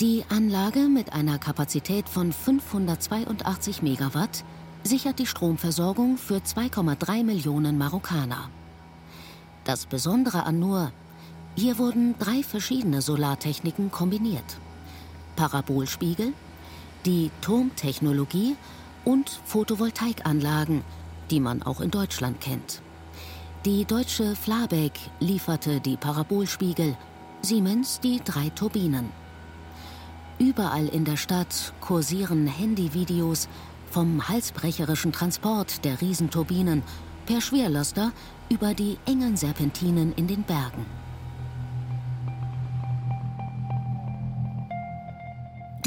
Die Anlage mit einer Kapazität von 582 Megawatt sichert die Stromversorgung für 2,3 Millionen Marokkaner. Das Besondere an Nur, hier wurden drei verschiedene Solartechniken kombiniert. Parabolspiegel, die Turmtechnologie und Photovoltaikanlagen, die man auch in Deutschland kennt. Die deutsche Flabeck lieferte die Parabolspiegel, Siemens die drei Turbinen. Überall in der Stadt kursieren Handyvideos vom halsbrecherischen Transport der Riesenturbinen per Schwerlaster über die engen Serpentinen in den Bergen.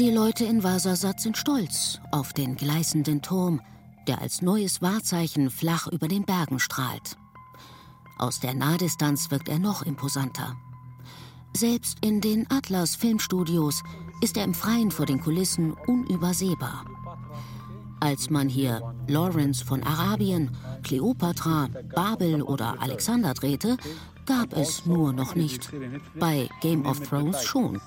Die Leute in Wasasat sind stolz auf den gleißenden Turm, der als neues Wahrzeichen flach über den Bergen strahlt. Aus der Nahdistanz wirkt er noch imposanter. Selbst in den Atlas Filmstudios ist er im Freien vor den Kulissen unübersehbar. Als man hier Lawrence von Arabien, Kleopatra, Babel oder Alexander drehte, gab es nur noch nicht. Bei Game of Thrones schon.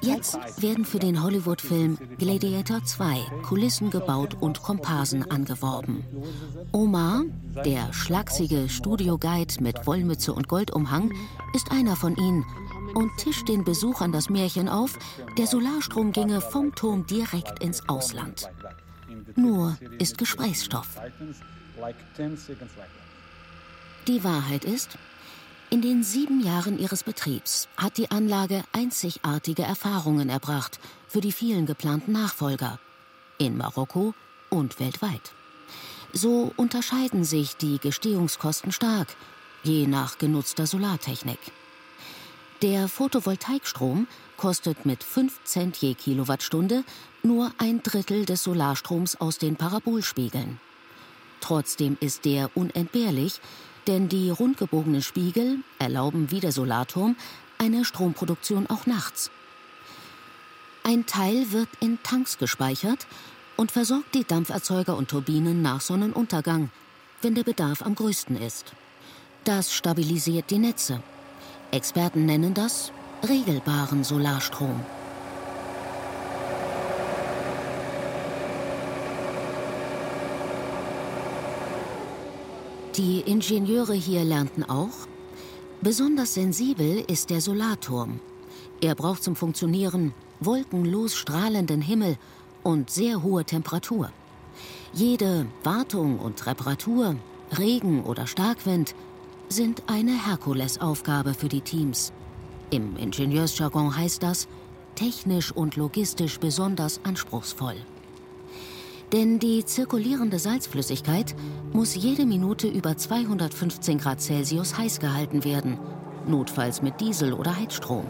Jetzt werden für den Hollywood-Film Gladiator 2 Kulissen gebaut und Komparsen angeworben. Omar, der schlachsige Studioguide mit Wollmütze und Goldumhang, ist einer von ihnen und tischt den Besuchern das Märchen auf, der Solarstrom ginge vom Turm direkt ins Ausland. Nur ist Gesprächsstoff. Die Wahrheit ist, in den sieben Jahren ihres Betriebs hat die Anlage einzigartige Erfahrungen erbracht für die vielen geplanten Nachfolger in Marokko und weltweit. So unterscheiden sich die Gestehungskosten stark, je nach genutzter Solartechnik. Der Photovoltaikstrom kostet mit 5 Cent je Kilowattstunde nur ein Drittel des Solarstroms aus den Parabolspiegeln. Trotzdem ist der unentbehrlich, denn die rundgebogenen Spiegel erlauben wie der Solarturm eine Stromproduktion auch nachts. Ein Teil wird in Tanks gespeichert und versorgt die Dampferzeuger und Turbinen nach Sonnenuntergang, wenn der Bedarf am größten ist. Das stabilisiert die Netze. Experten nennen das regelbaren Solarstrom. Die Ingenieure hier lernten auch, besonders sensibel ist der Solarturm. Er braucht zum Funktionieren wolkenlos strahlenden Himmel und sehr hohe Temperatur. Jede Wartung und Reparatur, Regen oder Starkwind sind eine Herkulesaufgabe für die Teams. Im Ingenieursjargon heißt das technisch und logistisch besonders anspruchsvoll. Denn die zirkulierende Salzflüssigkeit muss jede Minute über 215 Grad Celsius heiß gehalten werden, notfalls mit Diesel oder Heizstrom.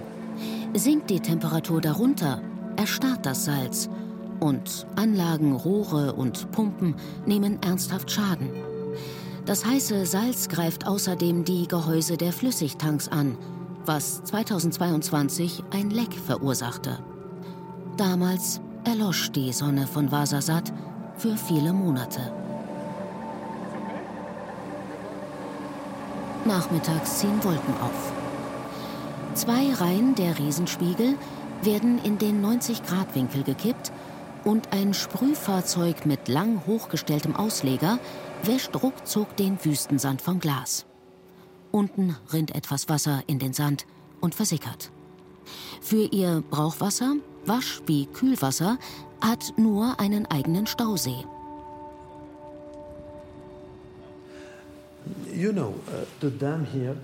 Sinkt die Temperatur darunter, erstarrt das Salz und Anlagen, Rohre und Pumpen nehmen ernsthaft Schaden. Das heiße Salz greift außerdem die Gehäuse der Flüssigtanks an, was 2022 ein Leck verursachte. Damals erlosch die Sonne von Vasasat für viele Monate. Nachmittags ziehen Wolken auf. Zwei Reihen der Riesenspiegel werden in den 90-Grad-Winkel gekippt und ein Sprühfahrzeug mit lang hochgestelltem Ausleger wäscht ruckzuck den Wüstensand vom Glas. Unten rinnt etwas Wasser in den Sand und versickert. Für ihr Brauchwasser, Wasch- wie Kühlwasser hat nur einen eigenen Stausee. You know, uh, the dam here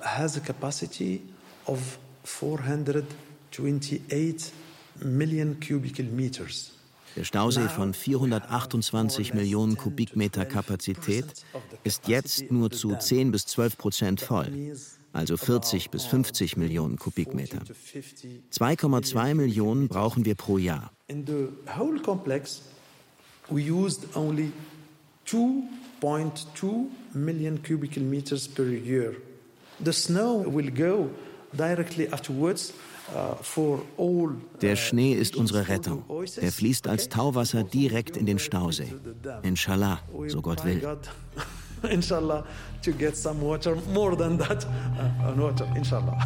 has a capacity of 428 million cubic meters. Der Stausee von 428 Millionen Kubikmeter Kapazität ist jetzt nur zu 10 bis 12 Prozent voll, also 40 bis 50 Millionen Kubikmeter. 2,2 Millionen brauchen wir pro Jahr. In the whole complex, we used only 2.2 million cubic meters per year. The snow will go directly afterwards uh, der Schnee ist unsere Rettung. Er fließt als Tauwasser direkt in den Stausee. Inshallah, so Gott will. Inshallah, to get some water, more than that, uh, water, inshallah.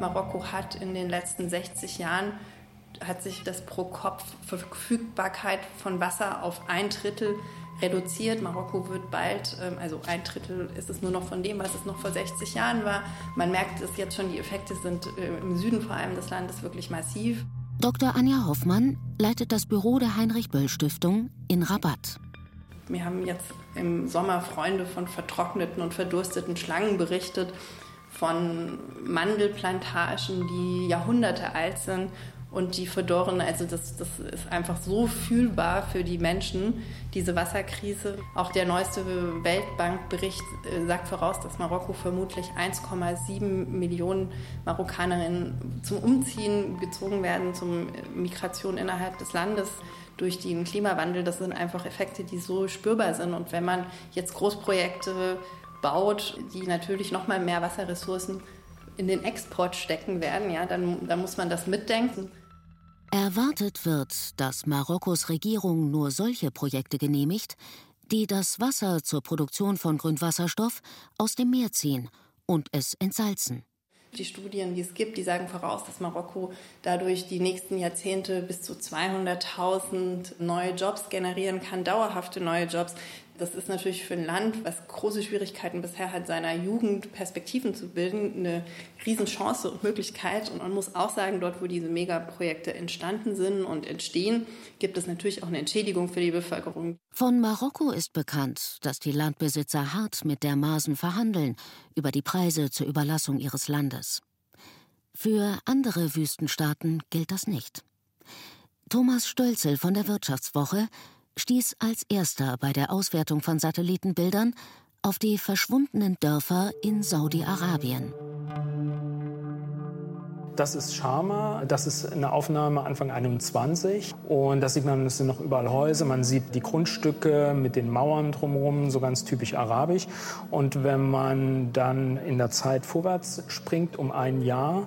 Marokko hat in den letzten 60 Jahren hat sich das Pro-Kopf-Verfügbarkeit von Wasser auf ein Drittel reduziert. Marokko wird bald, ähm, also ein Drittel ist es nur noch von dem, was es noch vor 60 Jahren war. Man merkt es jetzt schon, die Effekte sind äh, im Süden vor allem des Landes wirklich massiv. Dr. Anja Hoffmann leitet das Büro der Heinrich-Böll-Stiftung in Rabat. Wir haben jetzt im Sommer Freunde von vertrockneten und verdursteten Schlangen berichtet, von Mandelplantagen, die Jahrhunderte alt sind und die verdorren. Also das, das ist einfach so fühlbar für die Menschen, diese Wasserkrise. Auch der neueste Weltbankbericht äh, sagt voraus, dass Marokko vermutlich 1,7 Millionen Marokkanerinnen zum Umziehen gezogen werden, zum Migration innerhalb des Landes durch den Klimawandel. Das sind einfach Effekte, die so spürbar sind. Und wenn man jetzt Großprojekte baut, die natürlich noch mal mehr Wasserressourcen in den Export stecken werden, ja, dann, dann muss man das mitdenken. Erwartet wird, dass Marokkos Regierung nur solche Projekte genehmigt, die das Wasser zur Produktion von Grünwasserstoff aus dem Meer ziehen und es entsalzen. Die Studien, die es gibt, die sagen voraus, dass Marokko dadurch die nächsten Jahrzehnte bis zu 200.000 neue Jobs generieren kann, dauerhafte neue Jobs. Das ist natürlich für ein Land, was große Schwierigkeiten bisher hat, seiner Jugend Perspektiven zu bilden, eine Riesenchance und Möglichkeit. Und man muss auch sagen, dort, wo diese Megaprojekte entstanden sind und entstehen, gibt es natürlich auch eine Entschädigung für die Bevölkerung. Von Marokko ist bekannt, dass die Landbesitzer hart mit der Masen verhandeln über die Preise zur Überlassung ihres Landes. Für andere Wüstenstaaten gilt das nicht. Thomas Stölzel von der Wirtschaftswoche stieß als erster bei der Auswertung von Satellitenbildern auf die verschwundenen Dörfer in Saudi-Arabien. Das ist Sharma, das ist eine Aufnahme Anfang 21 und da sieht man, es sind noch überall Häuser, man sieht die Grundstücke mit den Mauern drumherum, so ganz typisch arabisch. Und wenn man dann in der Zeit vorwärts springt um ein Jahr,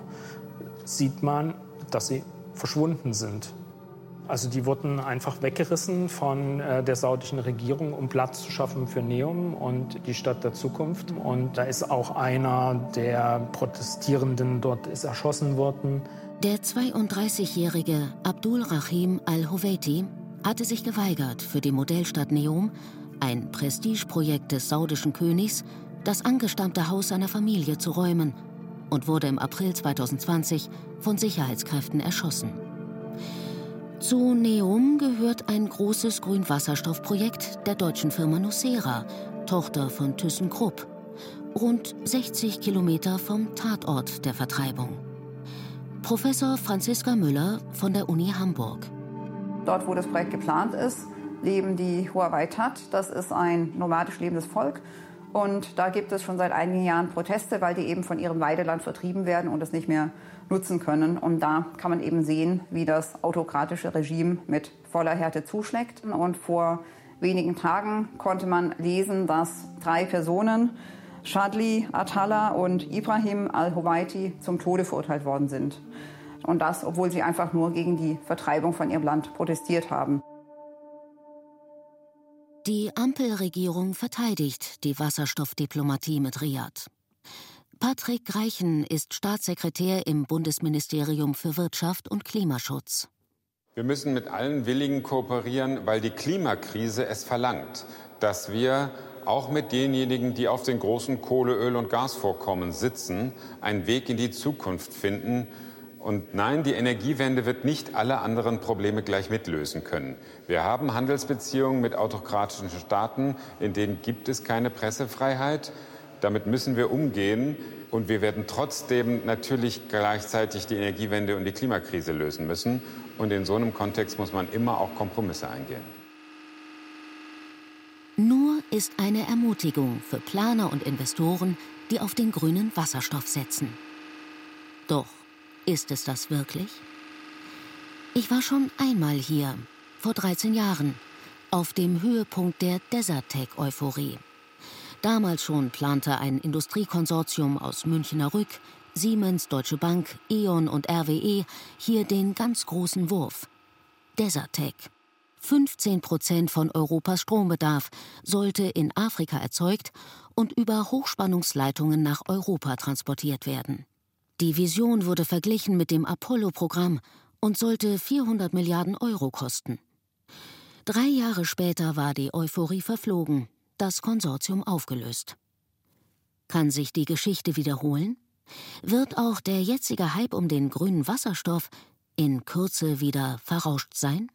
sieht man, dass sie verschwunden sind. Also die wurden einfach weggerissen von äh, der saudischen Regierung, um Platz zu schaffen für Neum und die Stadt der Zukunft. Und da ist auch einer der Protestierenden dort ist erschossen worden. Der 32-jährige Abdul Rahim al-Howeiti hatte sich geweigert, für die Modellstadt Neum, ein Prestigeprojekt des saudischen Königs, das angestammte Haus seiner Familie zu räumen und wurde im April 2020 von Sicherheitskräften erschossen. Zu Neum gehört ein großes Grünwasserstoffprojekt der deutschen Firma Nucera, Tochter von ThyssenKrupp, rund 60 Kilometer vom Tatort der Vertreibung. Professor Franziska Müller von der Uni Hamburg. Dort, wo das Projekt geplant ist, leben die Huawei-Tat. Das ist ein nomadisch lebendes Volk. Und da gibt es schon seit einigen Jahren Proteste, weil die eben von ihrem Weideland vertrieben werden und es nicht mehr nutzen können. Und da kann man eben sehen, wie das autokratische Regime mit voller Härte zuschlägt. Und vor wenigen Tagen konnte man lesen, dass drei Personen, Shadli Atala und Ibrahim al-Huwaiti, zum Tode verurteilt worden sind. Und das, obwohl sie einfach nur gegen die Vertreibung von ihrem Land protestiert haben. Die Ampelregierung verteidigt die Wasserstoffdiplomatie mit Riad. Patrick Greichen ist Staatssekretär im Bundesministerium für Wirtschaft und Klimaschutz. Wir müssen mit allen Willigen kooperieren, weil die Klimakrise es verlangt, dass wir auch mit denjenigen, die auf den großen Kohle-, Öl- und Gasvorkommen sitzen, einen Weg in die Zukunft finden. Und nein, die Energiewende wird nicht alle anderen Probleme gleich mitlösen können. Wir haben Handelsbeziehungen mit autokratischen Staaten, in denen gibt es keine Pressefreiheit. Damit müssen wir umgehen. Und wir werden trotzdem natürlich gleichzeitig die Energiewende und die Klimakrise lösen müssen. Und in so einem Kontext muss man immer auch Kompromisse eingehen. Nur ist eine Ermutigung für Planer und Investoren, die auf den grünen Wasserstoff setzen. Doch ist es das wirklich? Ich war schon einmal hier, vor 13 Jahren, auf dem Höhepunkt der Desertec-Euphorie. Damals schon plante ein Industriekonsortium aus Münchner Rück, Siemens, Deutsche Bank, E.ON und RWE hier den ganz großen Wurf. Desertec. 15 Prozent von Europas Strombedarf sollte in Afrika erzeugt und über Hochspannungsleitungen nach Europa transportiert werden. Die Vision wurde verglichen mit dem Apollo-Programm und sollte 400 Milliarden Euro kosten. Drei Jahre später war die Euphorie verflogen das Konsortium aufgelöst. Kann sich die Geschichte wiederholen? Wird auch der jetzige Hype um den grünen Wasserstoff in Kürze wieder verrauscht sein?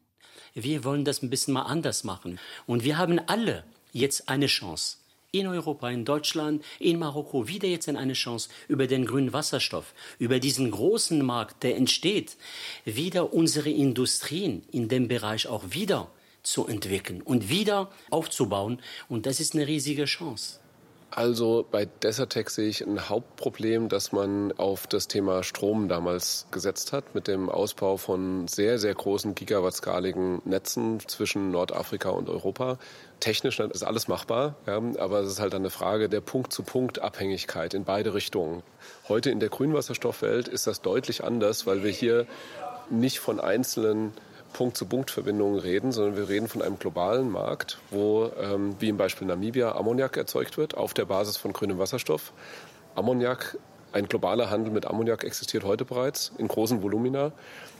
Wir wollen das ein bisschen mal anders machen. Und wir haben alle jetzt eine Chance. In Europa, in Deutschland, in Marokko wieder jetzt eine Chance, über den grünen Wasserstoff, über diesen großen Markt, der entsteht, wieder unsere Industrien in dem Bereich auch wieder zu entwickeln und wieder aufzubauen. Und das ist eine riesige Chance. Also bei Desertec sehe ich ein Hauptproblem, dass man auf das Thema Strom damals gesetzt hat mit dem Ausbau von sehr, sehr großen gigawattskaligen Netzen zwischen Nordafrika und Europa. Technisch ist alles machbar, ja, aber es ist halt eine Frage der Punkt-zu-Punkt-Abhängigkeit in beide Richtungen. Heute in der Grünwasserstoffwelt ist das deutlich anders, weil wir hier nicht von einzelnen Punkt-zu-Punkt-Verbindungen reden, sondern wir reden von einem globalen Markt, wo, ähm, wie im Beispiel Namibia, Ammoniak erzeugt wird auf der Basis von grünem Wasserstoff. Ammoniak, ein globaler Handel mit Ammoniak existiert heute bereits in großen Volumina,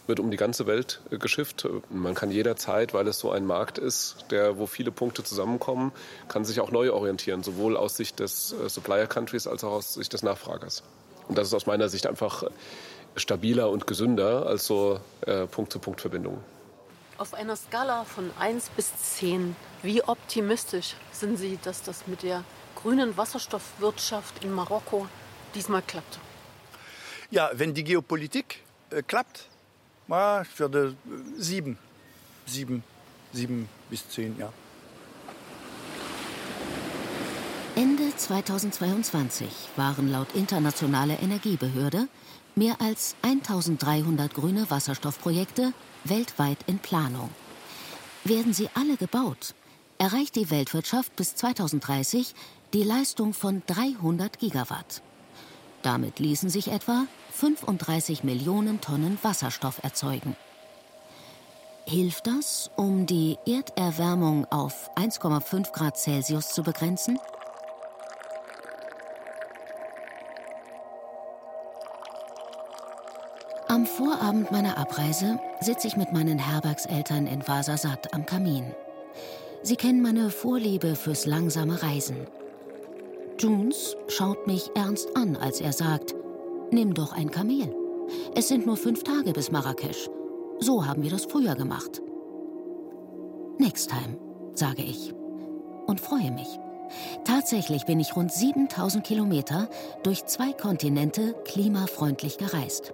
wird um die ganze Welt äh, geschifft. Man kann jederzeit, weil es so ein Markt ist, der, wo viele Punkte zusammenkommen, kann sich auch neu orientieren, sowohl aus Sicht des äh, Supplier Countries als auch aus Sicht des Nachfragers. Und das ist aus meiner Sicht einfach stabiler und gesünder als so äh, Punkt-zu-Punkt-Verbindungen. Auf einer Skala von 1 bis 10, wie optimistisch sind Sie, dass das mit der grünen Wasserstoffwirtschaft in Marokko diesmal klappt? Ja, wenn die Geopolitik äh, klappt, ja, ich würde äh, sieben, sieben, sieben bis zehn, ja. Ende 2022 waren laut internationaler Energiebehörde mehr als 1300 grüne Wasserstoffprojekte weltweit in Planung. Werden sie alle gebaut, erreicht die Weltwirtschaft bis 2030 die Leistung von 300 Gigawatt. Damit ließen sich etwa 35 Millionen Tonnen Wasserstoff erzeugen. Hilft das, um die Erderwärmung auf 1,5 Grad Celsius zu begrenzen? Am Vorabend meiner Abreise sitze ich mit meinen Herbergseltern in Vasasat am Kamin. Sie kennen meine Vorliebe fürs langsame Reisen. Junes schaut mich ernst an, als er sagt, nimm doch ein Kamel. Es sind nur fünf Tage bis Marrakesch. So haben wir das früher gemacht. Next time, sage ich. Und freue mich. Tatsächlich bin ich rund 7000 Kilometer durch zwei Kontinente klimafreundlich gereist.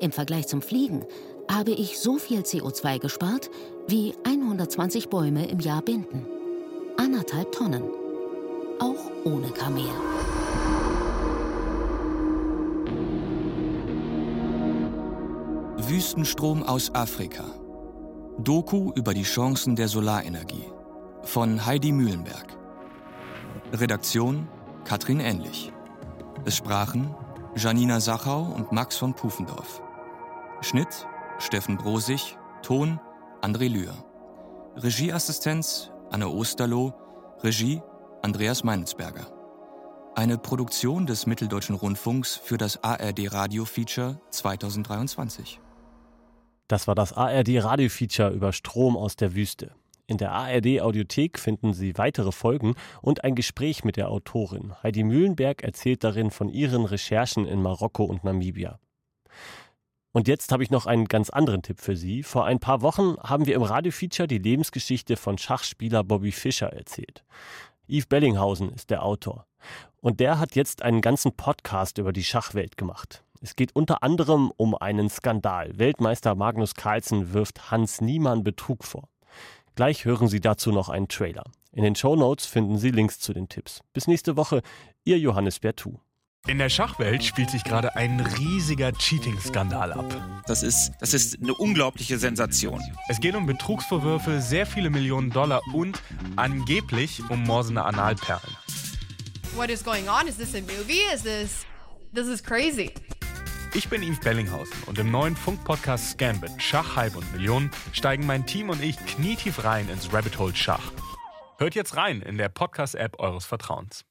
Im Vergleich zum Fliegen habe ich so viel CO2 gespart, wie 120 Bäume im Jahr binden. Anderthalb Tonnen. Auch ohne Kamel. Wüstenstrom aus Afrika. Doku über die Chancen der Solarenergie. Von Heidi Mühlenberg. Redaktion Katrin Ähnlich. Es sprachen Janina Sachau und Max von Pufendorf. Schnitt Steffen Brosig, Ton André Lühr. Regieassistenz Anne Osterloh, Regie Andreas Meinelsberger. Eine Produktion des Mitteldeutschen Rundfunks für das ARD Radio Feature 2023. Das war das ARD Radio Feature über Strom aus der Wüste. In der ARD Audiothek finden Sie weitere Folgen und ein Gespräch mit der Autorin. Heidi Mühlenberg erzählt darin von ihren Recherchen in Marokko und Namibia. Und jetzt habe ich noch einen ganz anderen Tipp für Sie. Vor ein paar Wochen haben wir im Radiofeature die Lebensgeschichte von Schachspieler Bobby Fischer erzählt. Yves Bellinghausen ist der Autor. Und der hat jetzt einen ganzen Podcast über die Schachwelt gemacht. Es geht unter anderem um einen Skandal. Weltmeister Magnus Carlsen wirft Hans Niemann Betrug vor. Gleich hören Sie dazu noch einen Trailer. In den Show Notes finden Sie Links zu den Tipps. Bis nächste Woche, Ihr Johannes Bertou. In der Schachwelt spielt sich gerade ein riesiger Cheating-Skandal ab. Das ist, das ist eine unglaubliche Sensation. Es geht um Betrugsvorwürfe, sehr viele Millionen Dollar und angeblich um morsende Analperlen. What is going on? Is this a movie? Is this... This is crazy. Ich bin Yves Bellinghausen und im neuen Funk-Podcast Scambit Schach, Hype und Millionen steigen mein Team und ich knietief rein ins Rabbit Hole Schach. Hört jetzt rein in der Podcast-App eures Vertrauens.